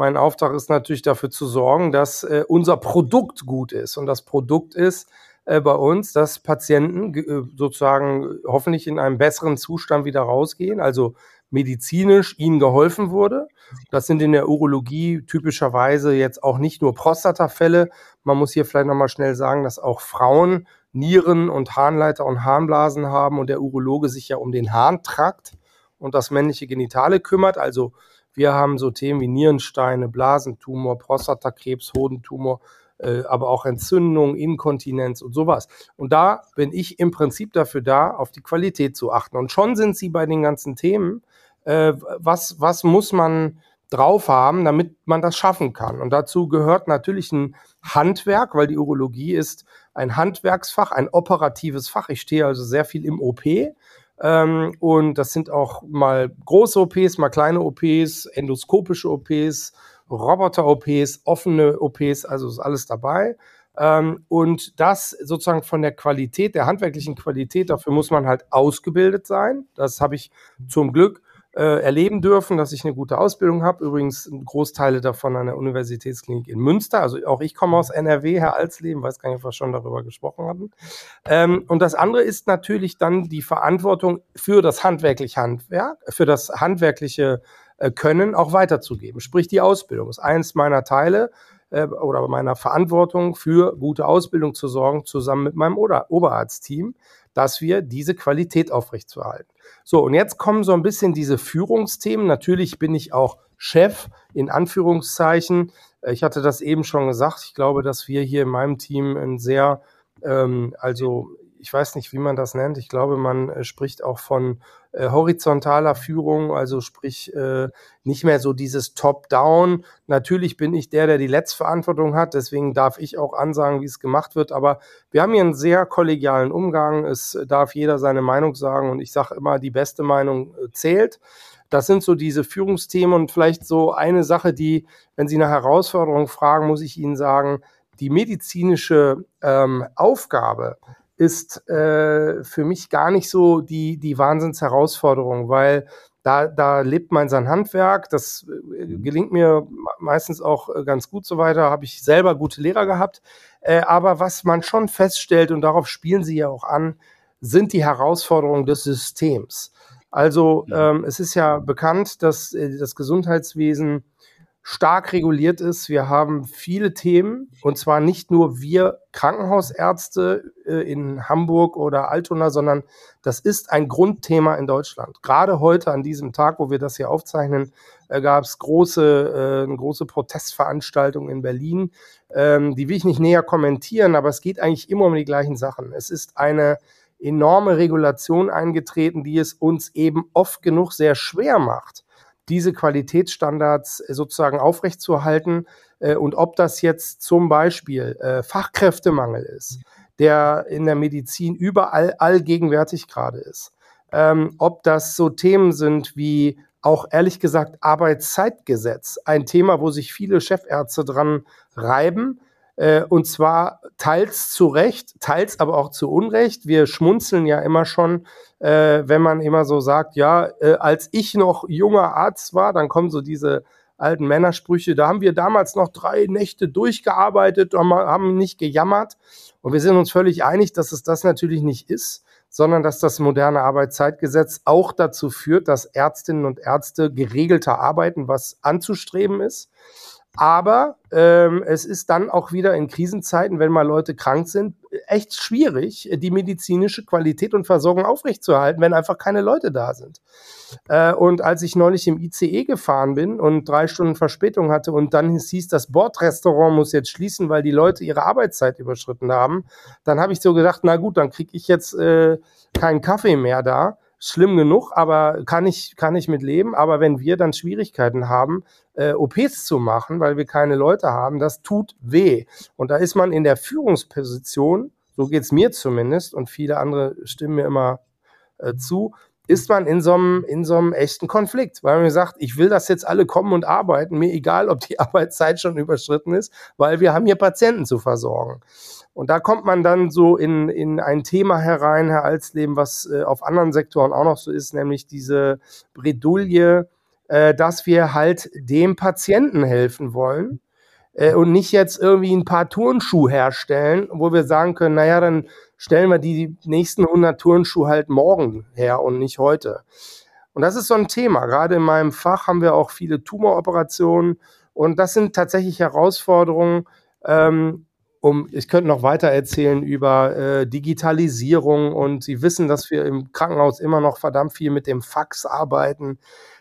mein Auftrag ist natürlich dafür zu sorgen, dass äh, unser Produkt gut ist. Und das Produkt ist äh, bei uns, dass Patienten äh, sozusagen hoffentlich in einem besseren Zustand wieder rausgehen, also medizinisch ihnen geholfen wurde. Das sind in der Urologie typischerweise jetzt auch nicht nur Prostatafälle. Man muss hier vielleicht nochmal schnell sagen, dass auch Frauen Nieren und Harnleiter und Harnblasen haben und der Urologe sich ja um den Harntrakt und das männliche Genitale kümmert. Also wir haben so Themen wie Nierensteine, Blasentumor, Prostatakrebs, Hodentumor, äh, aber auch Entzündung, Inkontinenz und sowas. Und da bin ich im Prinzip dafür da, auf die Qualität zu achten. Und schon sind sie bei den ganzen Themen. Äh, was, was muss man drauf haben, damit man das schaffen kann? Und dazu gehört natürlich ein Handwerk, weil die Urologie ist ein Handwerksfach, ein operatives Fach. Ich stehe also sehr viel im OP ähm, und das sind auch mal große OPs, mal kleine OPs, endoskopische OPs, Roboter-OPs, offene OPs, also ist alles dabei. Ähm, und das sozusagen von der Qualität, der handwerklichen Qualität, dafür muss man halt ausgebildet sein. Das habe ich zum Glück äh, erleben dürfen, dass ich eine gute Ausbildung habe. Übrigens Großteile davon an der Universitätsklinik in Münster. Also auch ich komme aus NRW, Herr Alsleben, weiß gar nicht, ob wir schon darüber gesprochen hatten. Ähm, und das andere ist natürlich dann die Verantwortung für das handwerkliche Handwerk, für das handwerkliche äh, Können auch weiterzugeben. Sprich die Ausbildung ist eins meiner Teile äh, oder meiner Verantwortung für gute Ausbildung zu sorgen, zusammen mit meinem Ober Oberarztteam, dass wir diese Qualität aufrechtzuerhalten. So, und jetzt kommen so ein bisschen diese Führungsthemen. Natürlich bin ich auch Chef in Anführungszeichen. Äh, ich hatte das eben schon gesagt. Ich glaube, dass wir hier in meinem Team ein sehr ähm, also ich weiß nicht, wie man das nennt. Ich glaube, man äh, spricht auch von äh, horizontaler Führung, also sprich äh, nicht mehr so dieses Top-Down. Natürlich bin ich der, der die Letztverantwortung hat, deswegen darf ich auch ansagen, wie es gemacht wird. Aber wir haben hier einen sehr kollegialen Umgang. Es darf jeder seine Meinung sagen und ich sage immer, die beste Meinung äh, zählt. Das sind so diese Führungsthemen und vielleicht so eine Sache, die, wenn Sie eine Herausforderung fragen, muss ich Ihnen sagen, die medizinische ähm, Aufgabe ist äh, für mich gar nicht so die, die Wahnsinnsherausforderung, weil da, da lebt man sein Handwerk, das äh, gelingt mir meistens auch äh, ganz gut so weiter, habe ich selber gute Lehrer gehabt. Äh, aber was man schon feststellt, und darauf spielen sie ja auch an, sind die Herausforderungen des Systems. Also ähm, es ist ja bekannt, dass äh, das Gesundheitswesen stark reguliert ist. Wir haben viele Themen und zwar nicht nur wir Krankenhausärzte äh, in Hamburg oder Altona, sondern das ist ein Grundthema in Deutschland. Gerade heute an diesem Tag, wo wir das hier aufzeichnen, äh, gab es große, äh, eine große Protestveranstaltung in Berlin. Ähm, die will ich nicht näher kommentieren, aber es geht eigentlich immer um die gleichen Sachen. Es ist eine enorme Regulation eingetreten, die es uns eben oft genug sehr schwer macht diese Qualitätsstandards äh, sozusagen aufrechtzuerhalten äh, und ob das jetzt zum Beispiel äh, Fachkräftemangel ist, der in der Medizin überall allgegenwärtig gerade ist, ähm, ob das so Themen sind wie auch ehrlich gesagt Arbeitszeitgesetz, ein Thema, wo sich viele Chefärzte dran reiben, äh, und zwar teils zu Recht, teils aber auch zu Unrecht. Wir schmunzeln ja immer schon, äh, wenn man immer so sagt, ja, äh, als ich noch junger Arzt war, dann kommen so diese alten Männersprüche, da haben wir damals noch drei Nächte durchgearbeitet, haben nicht gejammert. Und wir sind uns völlig einig, dass es das natürlich nicht ist, sondern dass das moderne Arbeitszeitgesetz auch dazu führt, dass Ärztinnen und Ärzte geregelter arbeiten, was anzustreben ist. Aber ähm, es ist dann auch wieder in Krisenzeiten, wenn mal Leute krank sind, echt schwierig, die medizinische Qualität und Versorgung aufrechtzuerhalten, wenn einfach keine Leute da sind. Äh, und als ich neulich im ICE gefahren bin und drei Stunden Verspätung hatte und dann hieß, das Bordrestaurant muss jetzt schließen, weil die Leute ihre Arbeitszeit überschritten haben, dann habe ich so gedacht, na gut, dann kriege ich jetzt äh, keinen Kaffee mehr da schlimm genug, aber kann ich, kann ich mit leben. Aber wenn wir dann Schwierigkeiten haben, äh, OPs zu machen, weil wir keine Leute haben, das tut weh. Und da ist man in der Führungsposition, so geht's mir zumindest, und viele andere stimmen mir immer äh, zu, ist man in so einem in so einem echten Konflikt, weil man sagt, ich will, dass jetzt alle kommen und arbeiten, mir egal, ob die Arbeitszeit schon überschritten ist, weil wir haben hier Patienten zu versorgen. Und da kommt man dann so in, in ein Thema herein, Herr Alsleben, was äh, auf anderen Sektoren auch noch so ist, nämlich diese Bredouille, äh, dass wir halt dem Patienten helfen wollen äh, und nicht jetzt irgendwie ein paar Turnschuhe herstellen, wo wir sagen können, naja, dann stellen wir die nächsten 100 Turnschuhe halt morgen her und nicht heute. Und das ist so ein Thema. Gerade in meinem Fach haben wir auch viele Tumoroperationen und das sind tatsächlich Herausforderungen, ähm, um, ich könnte noch weiter erzählen über äh, Digitalisierung und Sie wissen, dass wir im Krankenhaus immer noch verdammt viel mit dem Fax arbeiten.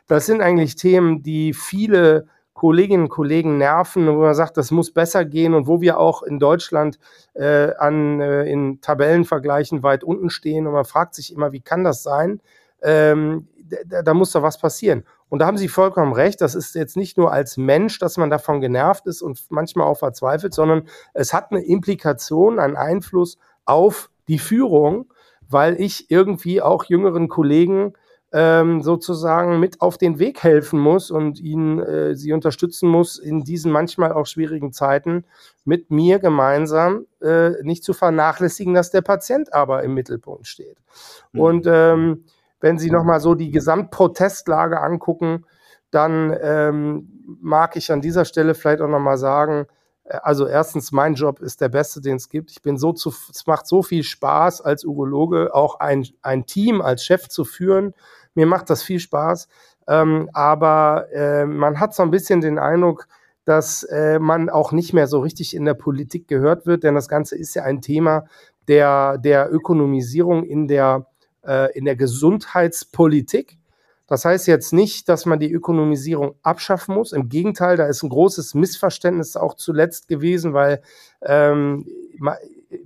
Das sind eigentlich Themen, die viele Kolleginnen und Kollegen nerven, wo man sagt, das muss besser gehen und wo wir auch in Deutschland äh, an, äh, in Tabellenvergleichen weit unten stehen und man fragt sich immer, wie kann das sein? Ähm, da, da muss doch was passieren. Und da haben Sie vollkommen recht. Das ist jetzt nicht nur als Mensch, dass man davon genervt ist und manchmal auch verzweifelt, sondern es hat eine Implikation, einen Einfluss auf die Führung, weil ich irgendwie auch jüngeren Kollegen ähm, sozusagen mit auf den Weg helfen muss und ihnen äh, sie unterstützen muss in diesen manchmal auch schwierigen Zeiten mit mir gemeinsam äh, nicht zu vernachlässigen, dass der Patient aber im Mittelpunkt steht. Mhm. Und ähm, wenn Sie nochmal so die Gesamtprotestlage angucken, dann ähm, mag ich an dieser Stelle vielleicht auch nochmal sagen, äh, also erstens, mein Job ist der beste, den es gibt. Ich bin so zu, es macht so viel Spaß als Urologe, auch ein, ein Team als Chef zu führen. Mir macht das viel Spaß. Ähm, aber äh, man hat so ein bisschen den Eindruck, dass äh, man auch nicht mehr so richtig in der Politik gehört wird, denn das Ganze ist ja ein Thema der, der Ökonomisierung in der äh, in der Gesundheitspolitik. Das heißt jetzt nicht, dass man die Ökonomisierung abschaffen muss. Im Gegenteil, da ist ein großes Missverständnis auch zuletzt gewesen, weil ähm,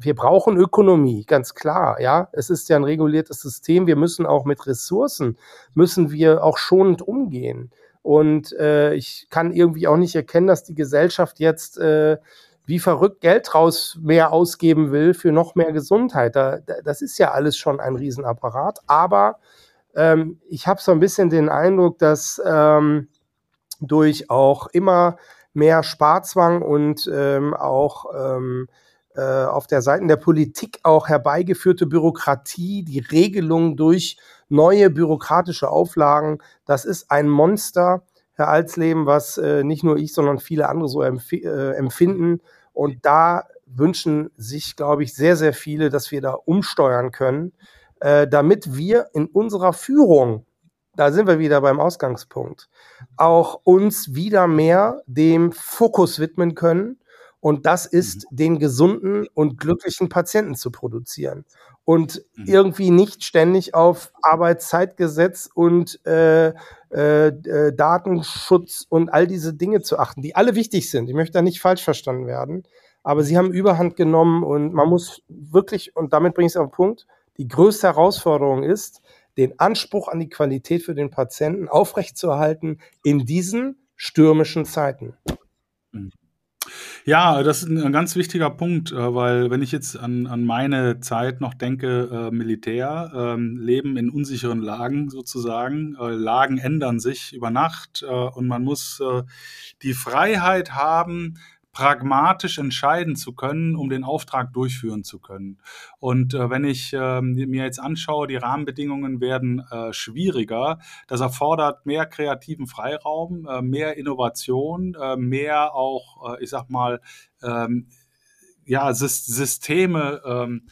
wir brauchen Ökonomie, ganz klar, ja. Es ist ja ein reguliertes System. Wir müssen auch mit Ressourcen, müssen wir auch schonend umgehen. Und äh, ich kann irgendwie auch nicht erkennen, dass die Gesellschaft jetzt äh, wie verrückt Geld draus mehr ausgeben will für noch mehr Gesundheit. Da, das ist ja alles schon ein Riesenapparat. Aber ähm, ich habe so ein bisschen den Eindruck, dass ähm, durch auch immer mehr Sparzwang und ähm, auch ähm, äh, auf der Seite der Politik auch herbeigeführte Bürokratie, die Regelung durch neue bürokratische Auflagen, das ist ein Monster, Herr Alsleben, was äh, nicht nur ich, sondern viele andere so empf äh, empfinden. Und da wünschen sich, glaube ich, sehr, sehr viele, dass wir da umsteuern können, äh, damit wir in unserer Führung, da sind wir wieder beim Ausgangspunkt, auch uns wieder mehr dem Fokus widmen können. Und das ist, mhm. den gesunden und glücklichen Patienten zu produzieren und mhm. irgendwie nicht ständig auf Arbeitszeitgesetz und äh, äh, äh, Datenschutz und all diese Dinge zu achten, die alle wichtig sind. Ich möchte da nicht falsch verstanden werden, aber sie haben Überhand genommen und man muss wirklich, und damit bringe ich es auf den Punkt, die größte Herausforderung ist, den Anspruch an die Qualität für den Patienten aufrechtzuerhalten in diesen stürmischen Zeiten. Ja, das ist ein ganz wichtiger Punkt, äh, weil wenn ich jetzt an, an meine Zeit noch denke, äh, Militär, äh, Leben in unsicheren Lagen sozusagen, äh, Lagen ändern sich über Nacht und man muss die Freiheit haben, pragmatisch entscheiden zu können, um den Auftrag durchführen zu können. Und äh, wenn ich äh, mir jetzt anschaue, die Rahmenbedingungen werden äh, schwieriger, das erfordert mehr kreativen Freiraum, äh, mehr Innovation, äh, mehr auch, äh, ich sag mal, ähm, ja, Systeme, ähm,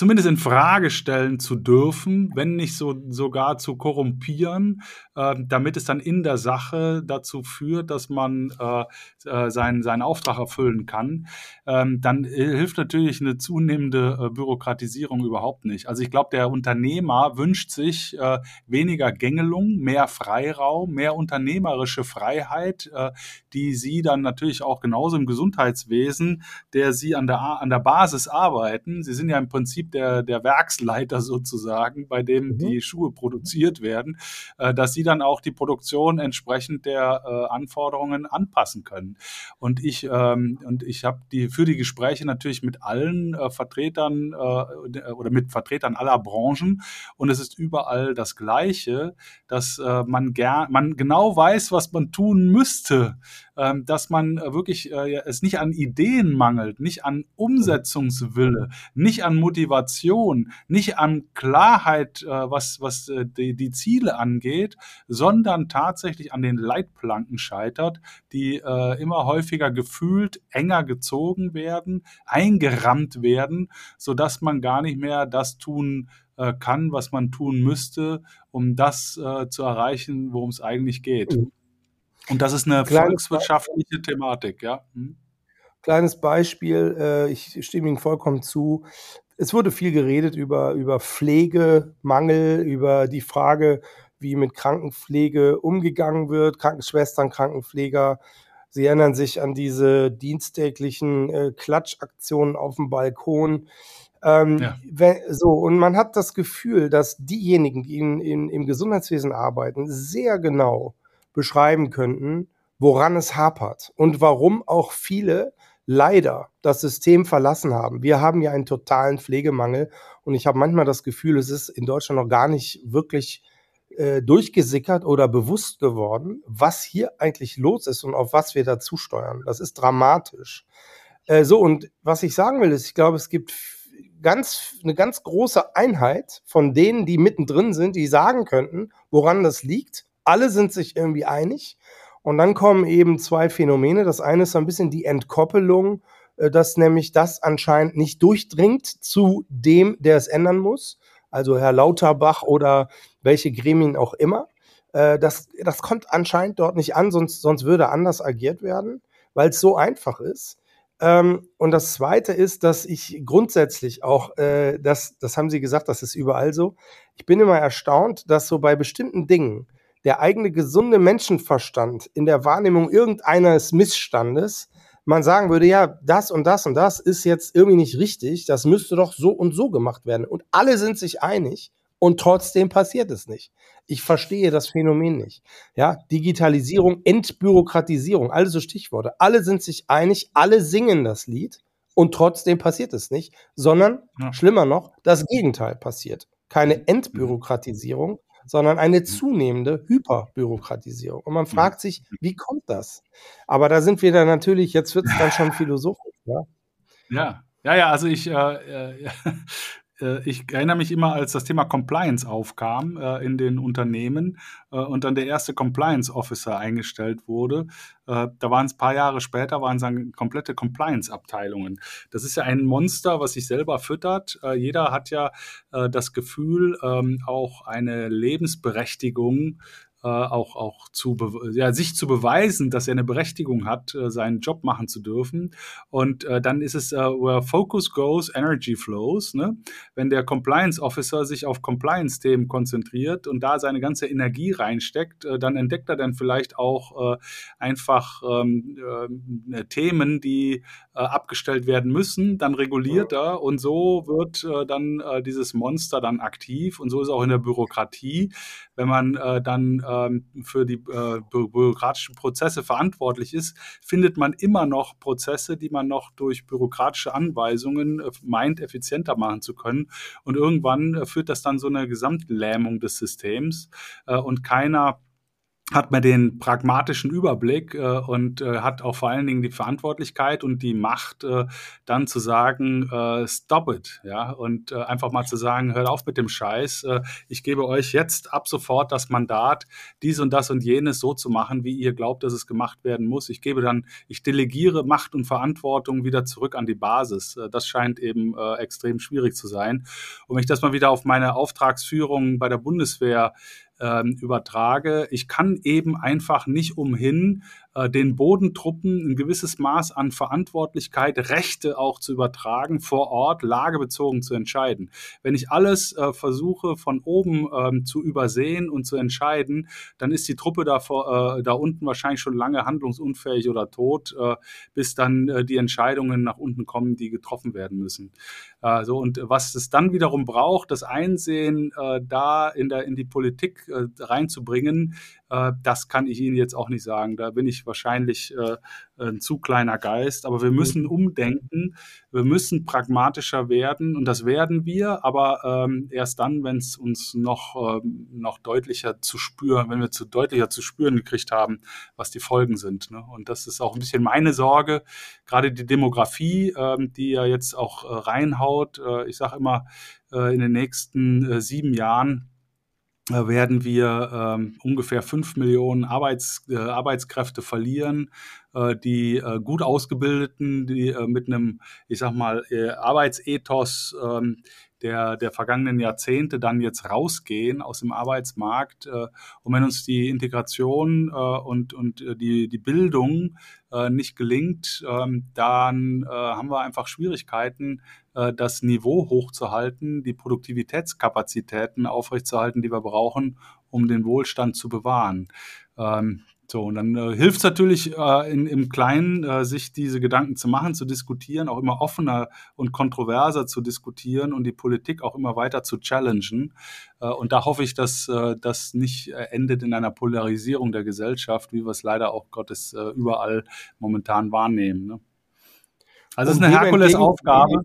zumindest in Frage stellen zu dürfen, wenn nicht so sogar zu korrumpieren, äh, damit es dann in der Sache dazu führt, dass man äh, äh, seinen, seinen Auftrag erfüllen kann, ähm, dann hilft natürlich eine zunehmende äh, Bürokratisierung überhaupt nicht. Also ich glaube, der Unternehmer wünscht sich äh, weniger Gängelung, mehr Freiraum, mehr unternehmerische Freiheit, äh, die sie dann natürlich auch genauso im Gesundheitswesen, der sie an der, an der Basis arbeiten. Sie sind ja im Prinzip Prinzip der, der Werksleiter sozusagen, bei dem mhm. die Schuhe produziert werden, äh, dass sie dann auch die Produktion entsprechend der äh, Anforderungen anpassen können. Und ich, ähm, und ich habe die für die Gespräche natürlich mit allen äh, Vertretern äh, oder mit Vertretern aller Branchen und es ist überall das Gleiche, dass äh, man gern, man genau weiß, was man tun müsste, ähm, dass man äh, wirklich äh, es nicht an Ideen mangelt, nicht an Umsetzungswille, nicht an Motivation, nicht an Klarheit, äh, was, was äh, die, die Ziele angeht, sondern tatsächlich an den Leitplanken scheitert, die äh, immer häufiger gefühlt enger gezogen werden, eingerammt werden, sodass man gar nicht mehr das tun äh, kann, was man tun müsste, um das äh, zu erreichen, worum es eigentlich geht. Mhm. Und das ist eine Kleines volkswirtschaftliche Beispiel. Thematik, ja. Hm. Kleines Beispiel, äh, ich stimme Ihnen vollkommen zu. Es wurde viel geredet über, über Pflegemangel, über die Frage, wie mit Krankenpflege umgegangen wird, Krankenschwestern, Krankenpfleger. Sie erinnern sich an diese diensttäglichen äh, Klatschaktionen auf dem Balkon. Ähm, ja. wenn, so, und man hat das Gefühl, dass diejenigen, die in, in, im Gesundheitswesen arbeiten, sehr genau beschreiben könnten, woran es hapert und warum auch viele leider das System verlassen haben. Wir haben ja einen totalen Pflegemangel und ich habe manchmal das Gefühl, es ist in Deutschland noch gar nicht wirklich äh, durchgesickert oder bewusst geworden, was hier eigentlich los ist und auf was wir dazu steuern. Das ist dramatisch. Äh, so, und was ich sagen will, ist, ich glaube, es gibt ganz, eine ganz große Einheit von denen, die mittendrin sind, die sagen könnten, woran das liegt alle sind sich irgendwie einig. Und dann kommen eben zwei Phänomene. Das eine ist so ein bisschen die Entkoppelung, äh, dass nämlich das anscheinend nicht durchdringt zu dem, der es ändern muss. Also Herr Lauterbach oder welche Gremien auch immer. Äh, das, das kommt anscheinend dort nicht an, sonst, sonst würde anders agiert werden, weil es so einfach ist. Ähm, und das Zweite ist, dass ich grundsätzlich auch, äh, das, das haben Sie gesagt, das ist überall so. Ich bin immer erstaunt, dass so bei bestimmten Dingen, der eigene gesunde Menschenverstand in der Wahrnehmung irgendeines Missstandes man sagen würde, ja, das und das und das ist jetzt irgendwie nicht richtig, das müsste doch so und so gemacht werden. Und alle sind sich einig und trotzdem passiert es nicht. Ich verstehe das Phänomen nicht. Ja, Digitalisierung, Entbürokratisierung, alle so Stichworte. Alle sind sich einig, alle singen das Lied und trotzdem passiert es nicht, sondern ja. schlimmer noch, das Gegenteil passiert. Keine mhm. Entbürokratisierung, sondern eine mhm. zunehmende Hyperbürokratisierung. Und man mhm. fragt sich, wie kommt das? Aber da sind wir dann natürlich, jetzt wird es dann schon philosophisch. Ja, ja, ja, ja also ich, äh, äh, äh, ich erinnere mich immer, als das Thema Compliance aufkam äh, in den Unternehmen äh, und dann der erste Compliance Officer eingestellt wurde. Äh, da waren es ein paar Jahre später, waren es dann komplette Compliance-Abteilungen. Das ist ja ein Monster, was sich selber füttert. Äh, jeder hat ja äh, das Gefühl, ähm, auch eine Lebensberechtigung äh, auch, auch zu, ja, sich zu beweisen, dass er eine Berechtigung hat, äh, seinen Job machen zu dürfen. Und äh, dann ist es, äh, where focus goes, energy flows. Ne? Wenn der Compliance Officer sich auf Compliance-Themen konzentriert und da seine ganze Energie reinsteckt, äh, dann entdeckt er dann vielleicht auch äh, einfach ähm, äh, Themen, die äh, abgestellt werden müssen, dann reguliert er und so wird äh, dann äh, dieses Monster dann aktiv und so ist auch in der Bürokratie, wenn man äh, dann ähm, für die äh, bürokratischen Prozesse verantwortlich ist, findet man immer noch Prozesse, die man noch durch bürokratische Anweisungen äh, meint, effizienter machen zu können. Und irgendwann äh, führt das dann so eine Gesamtlähmung des Systems äh, und keiner hat man den pragmatischen Überblick äh, und äh, hat auch vor allen Dingen die Verantwortlichkeit und die Macht, äh, dann zu sagen, äh, stop it, ja, und äh, einfach mal zu sagen, hört auf mit dem Scheiß, äh, ich gebe euch jetzt ab sofort das Mandat, dies und das und jenes so zu machen, wie ihr glaubt, dass es gemacht werden muss. Ich gebe dann, ich delegiere Macht und Verantwortung wieder zurück an die Basis. Das scheint eben extrem schwierig zu sein. Und wenn ich das mal wieder auf meine Auftragsführung bei der Bundeswehr ähm, übertrage. Ich kann eben einfach nicht umhin, den Bodentruppen ein gewisses Maß an Verantwortlichkeit, Rechte auch zu übertragen, vor Ort lagebezogen zu entscheiden. Wenn ich alles äh, versuche von oben ähm, zu übersehen und zu entscheiden, dann ist die Truppe da, vor, äh, da unten wahrscheinlich schon lange handlungsunfähig oder tot, äh, bis dann äh, die Entscheidungen nach unten kommen, die getroffen werden müssen. Äh, so, und was es dann wiederum braucht, das Einsehen da in, der, in die Politik reinzubringen, äh, das kann ich Ihnen jetzt auch nicht sagen. Da bin ich wahrscheinlich äh, ein zu kleiner Geist. Aber wir müssen umdenken. Wir müssen pragmatischer werden. Und das werden wir. Aber ähm, erst dann, wenn es uns noch, ähm, noch deutlicher zu spüren, wenn wir zu deutlicher zu spüren gekriegt haben, was die Folgen sind. Ne? Und das ist auch ein bisschen meine Sorge. Gerade die Demografie, ähm, die ja jetzt auch äh, reinhaut. Äh, ich sage immer, äh, in den nächsten äh, sieben Jahren werden wir ähm, ungefähr fünf Millionen Arbeits, äh, Arbeitskräfte verlieren, äh, die äh, gut ausgebildeten, die äh, mit einem, ich sag mal, äh, Arbeitsethos ähm, der, der vergangenen Jahrzehnte dann jetzt rausgehen aus dem Arbeitsmarkt. Äh, und wenn uns die Integration äh, und, und äh, die, die Bildung äh, nicht gelingt, ähm, dann äh, haben wir einfach Schwierigkeiten, äh, das Niveau hochzuhalten, die Produktivitätskapazitäten aufrechtzuerhalten, die wir brauchen, um den Wohlstand zu bewahren. Ähm, so, und dann äh, hilft es natürlich äh, in, im Kleinen, äh, sich diese Gedanken zu machen, zu diskutieren, auch immer offener und kontroverser zu diskutieren und die Politik auch immer weiter zu challengen. Äh, und da hoffe ich, dass äh, das nicht äh, endet in einer Polarisierung der Gesellschaft, wie wir es leider auch Gottes äh, überall momentan wahrnehmen. Ne? Also es ist eine Herkulesaufgabe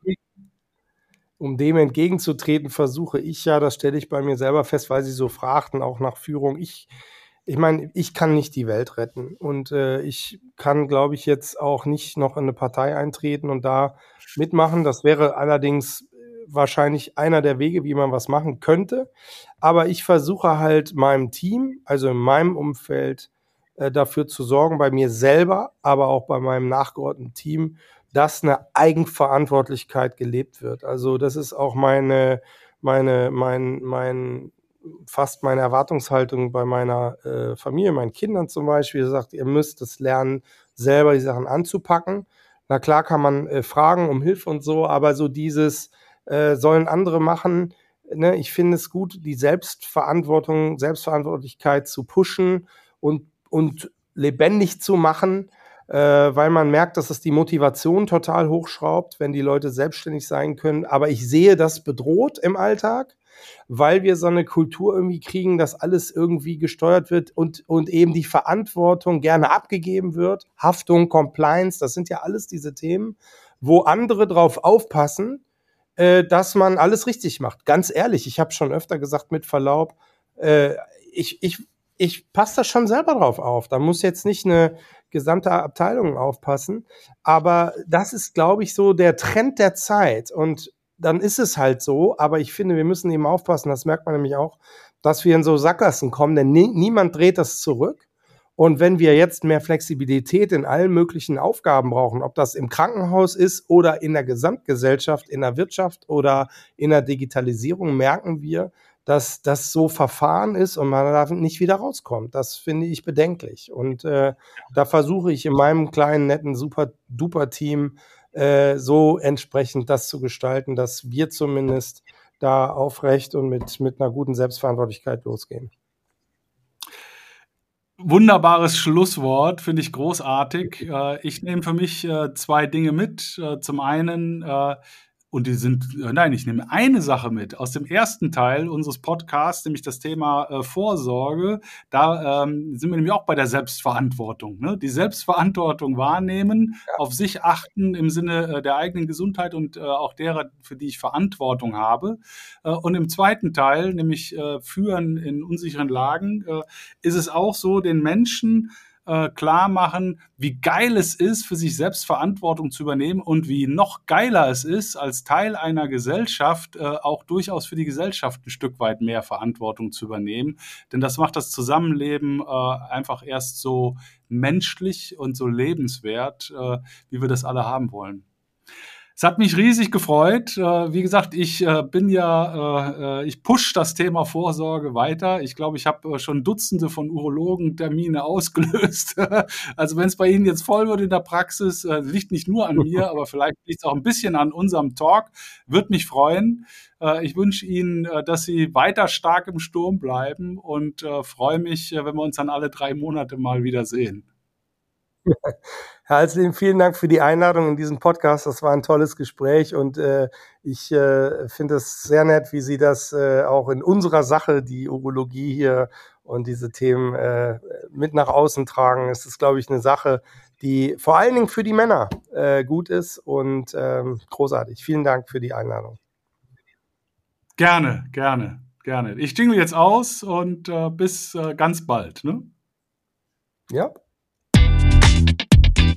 um dem entgegenzutreten, versuche ich ja, das stelle ich bei mir selber fest, weil Sie so fragten, auch nach Führung. Ich, ich meine, ich kann nicht die Welt retten und äh, ich kann, glaube ich, jetzt auch nicht noch in eine Partei eintreten und da mitmachen. Das wäre allerdings äh, wahrscheinlich einer der Wege, wie man was machen könnte. Aber ich versuche halt meinem Team, also in meinem Umfeld, äh, dafür zu sorgen, bei mir selber, aber auch bei meinem nachgeordneten Team, dass eine Eigenverantwortlichkeit gelebt wird. Also das ist auch meine, meine, mein, mein, fast meine Erwartungshaltung bei meiner äh, Familie, meinen Kindern zum Beispiel. sagt, ihr müsst es lernen, selber die Sachen anzupacken. Na klar kann man äh, fragen um Hilfe und so, aber so dieses äh, sollen andere machen. Ne? Ich finde es gut, die Selbstverantwortung, Selbstverantwortlichkeit zu pushen und, und lebendig zu machen weil man merkt, dass es die Motivation total hochschraubt, wenn die Leute selbstständig sein können. Aber ich sehe das bedroht im Alltag, weil wir so eine Kultur irgendwie kriegen, dass alles irgendwie gesteuert wird und, und eben die Verantwortung gerne abgegeben wird. Haftung, Compliance, das sind ja alles diese Themen, wo andere drauf aufpassen, äh, dass man alles richtig macht. Ganz ehrlich, ich habe schon öfter gesagt, mit Verlaub, äh, ich, ich, ich passe da schon selber drauf auf. Da muss jetzt nicht eine gesamte Abteilung aufpassen. Aber das ist, glaube ich, so der Trend der Zeit. Und dann ist es halt so. Aber ich finde, wir müssen eben aufpassen, das merkt man nämlich auch, dass wir in so Sackgassen kommen, denn nie, niemand dreht das zurück. Und wenn wir jetzt mehr Flexibilität in allen möglichen Aufgaben brauchen, ob das im Krankenhaus ist oder in der Gesamtgesellschaft, in der Wirtschaft oder in der Digitalisierung, merken wir, dass das so verfahren ist und man da nicht wieder rauskommt. Das finde ich bedenklich. Und äh, da versuche ich in meinem kleinen, netten, super duper Team äh, so entsprechend das zu gestalten, dass wir zumindest da aufrecht und mit, mit einer guten Selbstverantwortlichkeit losgehen. Wunderbares Schlusswort, finde ich großartig. Äh, ich nehme für mich äh, zwei Dinge mit. Äh, zum einen, und die sind, nein, ich nehme eine Sache mit aus dem ersten Teil unseres Podcasts, nämlich das Thema äh, Vorsorge. Da ähm, sind wir nämlich auch bei der Selbstverantwortung. Ne? Die Selbstverantwortung wahrnehmen, ja. auf sich achten im Sinne äh, der eigenen Gesundheit und äh, auch derer, für die ich Verantwortung habe. Äh, und im zweiten Teil, nämlich äh, Führen in unsicheren Lagen, äh, ist es auch so, den Menschen äh, klar machen, wie geil es ist, für sich selbst Verantwortung zu übernehmen und wie noch geiler es ist, als Teil einer Gesellschaft äh, auch durchaus für die Gesellschaft ein Stück weit mehr Verantwortung zu übernehmen. Denn das macht das Zusammenleben äh, einfach erst so menschlich und so lebenswert, äh, wie wir das alle haben wollen. Es hat mich riesig gefreut. Äh, wie gesagt, ich äh, bin ja, äh, ich push das Thema Vorsorge weiter. Ich glaube, ich habe schon Dutzende von Urologen-Termine ausgelöst. also wenn es bei Ihnen jetzt voll wird in der Praxis, liegt nicht nur an mir, aber vielleicht liegt es auch ein bisschen an unserem Talk. Würde mich freuen. Ich wünsche Ihnen, dass Sie weiter stark im Sturm bleiben und freue mich, wenn wir uns dann alle drei Monate mal wieder sehen. Herr Alsleben, vielen Dank für die Einladung in diesen Podcast. Das war ein tolles Gespräch und äh, ich äh, finde es sehr nett, wie Sie das äh, auch in unserer Sache, die Urologie hier und diese Themen äh, mit nach außen tragen. Es ist, glaube ich, eine Sache, die vor allen Dingen für die Männer äh, gut ist und ähm, großartig. Vielen Dank für die Einladung. Gerne, gerne, gerne. Ich jingle jetzt aus und äh, bis äh, ganz bald. Ne? Ja.